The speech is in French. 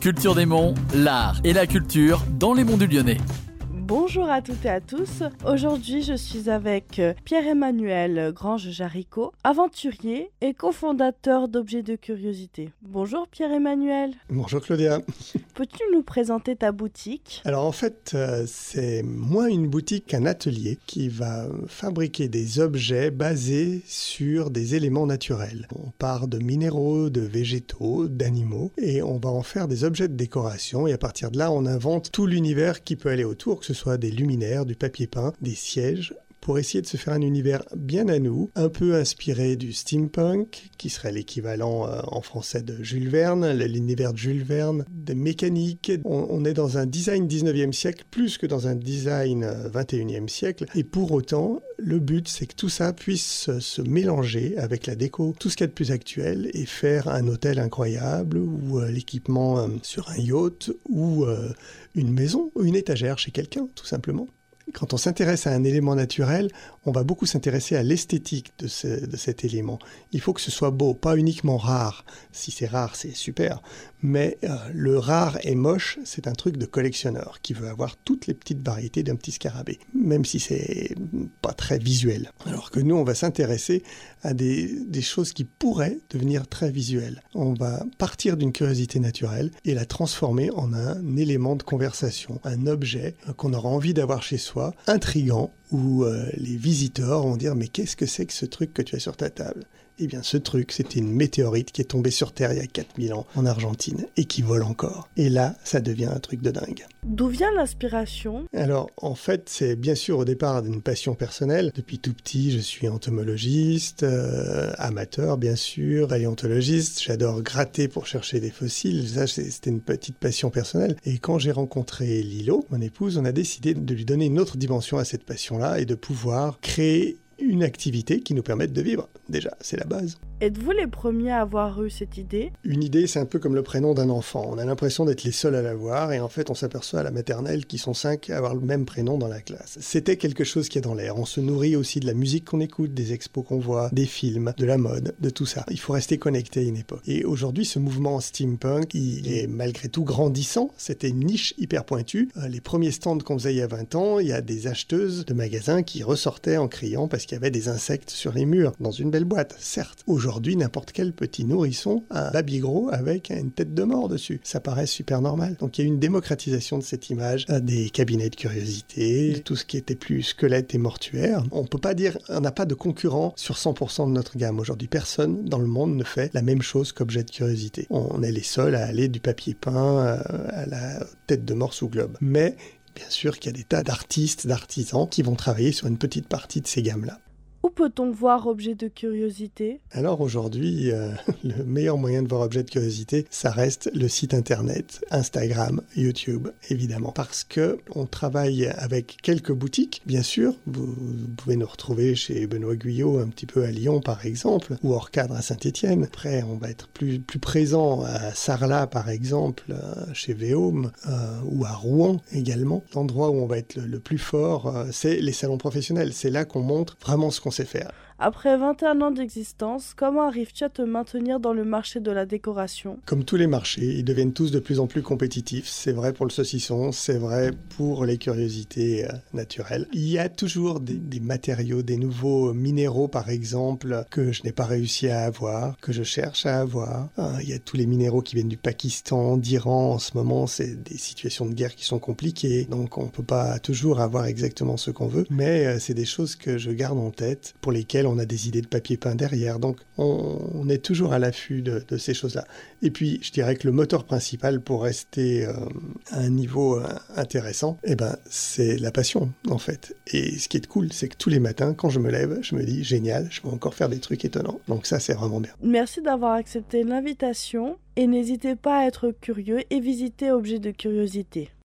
Culture des Monts, l'art et la culture dans les monts du Lyonnais. Bonjour à toutes et à tous. Aujourd'hui, je suis avec euh, Pierre-Emmanuel Grange-Jaricot, aventurier et cofondateur d'Objets de Curiosité. Bonjour Pierre-Emmanuel. Bonjour Claudia. Peux-tu nous présenter ta boutique? Alors en fait, euh, c'est moins une boutique qu'un atelier qui va fabriquer des objets basés sur des éléments naturels. On part de minéraux, de végétaux, d'animaux et on va en faire des objets de décoration et à partir de là, on invente tout l'univers qui peut aller autour, que ce soit des luminaires, du papier peint, des sièges, pour essayer de se faire un univers bien à nous, un peu inspiré du steampunk, qui serait l'équivalent euh, en français de Jules Verne, l'univers de Jules Verne, des mécaniques. On, est dans un design 19e siècle plus que dans un design 21e euh, siècle. Et pour autant, le but, c'est que tout ça puisse se mélanger avec la déco, tout ce qu'il y a de plus actuel, et faire un hôtel incroyable, ou euh, l'équipement sur un yacht, ou une maison, ou une étagère chez quelqu'un, tout simplement. Quand on s'intéresse à un élément naturel, on va beaucoup s'intéresser à l'esthétique de, cet élément. Il faut que ce soit beau, pas uniquement rare. Si c'est rare, c'est super. Mais euh, le rare et moche, c'est un truc de collectionneur qui veut avoir toutes les petites variétés d'un petit scarabée, même si c'est pas très visuel. Alors que nous, on va s'intéresser à des, des choses qui pourraient devenir très visuelles. On va partir d'une curiosité naturelle et la transformer en un élément de conversation, un objet qu'on aura envie d'avoir chez soi, intrigant, où euh, les visiteurs vont dire mais qu'est-ce que c'est que ce truc que tu as sur ta table? Eh bien, ce truc, c'était une météorite qui est tombée sur Terre il y a 4000 ans en Argentine et qui vole encore. Et là, ça devient un truc de dingue. D'où vient l'inspiration? Alors, en fait, c'est bien sûr au départ d'une passion personnelle. Depuis tout petit, je suis entomologiste, euh, amateur, bien sûr, paléontologiste. J'adore gratter pour chercher des fossiles. Ça, c'était une petite passion personnelle. Et quand j'ai rencontré Lilo, mon épouse, on a décidé de lui donner une autre dimension à cette passion-là et de pouvoir créer une activité qui nous permette de vivre. Déjà, c'est la base. Êtes-vous les premiers à avoir eu cette idée? Une idée, c'est un peu comme le prénom d'un enfant. On a l'impression d'être les seuls à l'avoir et en fait, on s'aperçoit à la maternelle qu'ils sont cinq à avoir le même prénom dans la classe. C'était quelque chose qui est dans l'air. On se nourrit aussi de la musique qu'on écoute, des expos qu'on voit, des films, de la mode, de tout ça. Il faut rester connecté à une époque. Et aujourd'hui, ce mouvement steampunk, il est malgré tout grandissant. C'était une niche hyper pointue. Euh, les premiers stands qu'on faisait il y a 20 ans, il y a des acheteuses de magasins qui ressortaient en criant parce qu'il y avait des insectes sur les murs, dans une belle boîte, certes. Aujourd'hui, n'importe quel petit nourrisson a un baby gros avec une tête de mort dessus. Ça paraît super normal. Donc il y a une démocratisation de cette image, des cabinets de curiosité, tout ce qui était plus squelette et mortuaire. On peut pas dire, on n'a pas de concurrent sur 100% de notre gamme. Aujourd'hui, personne dans le monde ne fait la même chose qu'objet de curiosité. On est les seuls à aller du papier peint euh, à la tête de mort sous globe. Mais Bien sûr qu'il y a des tas d'artistes, d'artisans qui vont travailler sur une petite partie de ces gammes-là. Peut-on voir objet de curiosité? Alors aujourd'hui, euh, le meilleur moyen de voir objet de curiosité, ça reste le site internet, Instagram, YouTube, évidemment, parce que on travaille avec quelques boutiques, bien sûr. Vous, pouvez nous retrouver chez Benoît Guyot, un petit peu à Lyon, par exemple, ou hors cadre à Saint-Étienne. Après, on va être plus plus présent à Sarlat, par exemple, euh, chez Véaume, euh, ou à Rouen également. L'endroit où on va être le, le plus fort, c'est les salons professionnels. C'est là qu'on montre vraiment ce qu'on sait faire. Après 21 ans d'existence, comment arrives-tu à te maintenir dans le marché de la décoration? Comme tous les marchés, ils deviennent tous de plus en plus compétitifs. C'est vrai pour le saucisson, c'est vrai pour les curiosités euh, naturelles. Il y a toujours des, matériaux, des nouveaux minéraux par exemple, que je n'ai pas réussi à avoir, que je cherche à avoir. Euh, il y a tous les minéraux qui viennent du Pakistan, d'Iran. En ce moment, c'est des situations de guerre qui sont compliquées, donc on ne peut pas toujours avoir exactement ce qu'on veut. Mais euh, c'est des choses que je garde en tête, pour lesquelles on a des idées de papier peint derrière. Donc on, est toujours à l'affût de, ces choses-là. Et puis je dirais que le moteur principal pour rester euh, à un niveau euh, intéressant, eh ben, c'est la passion en fait. Et ce qui est cool, c'est que tous les matins, quand je me lève, je me dis génial, je vais encore faire des trucs étonnants. Donc ça, c'est vraiment bien. Merci d'avoir accepté l'invitation et n'hésitez pas à être curieux et visiter Objet de Curiosité.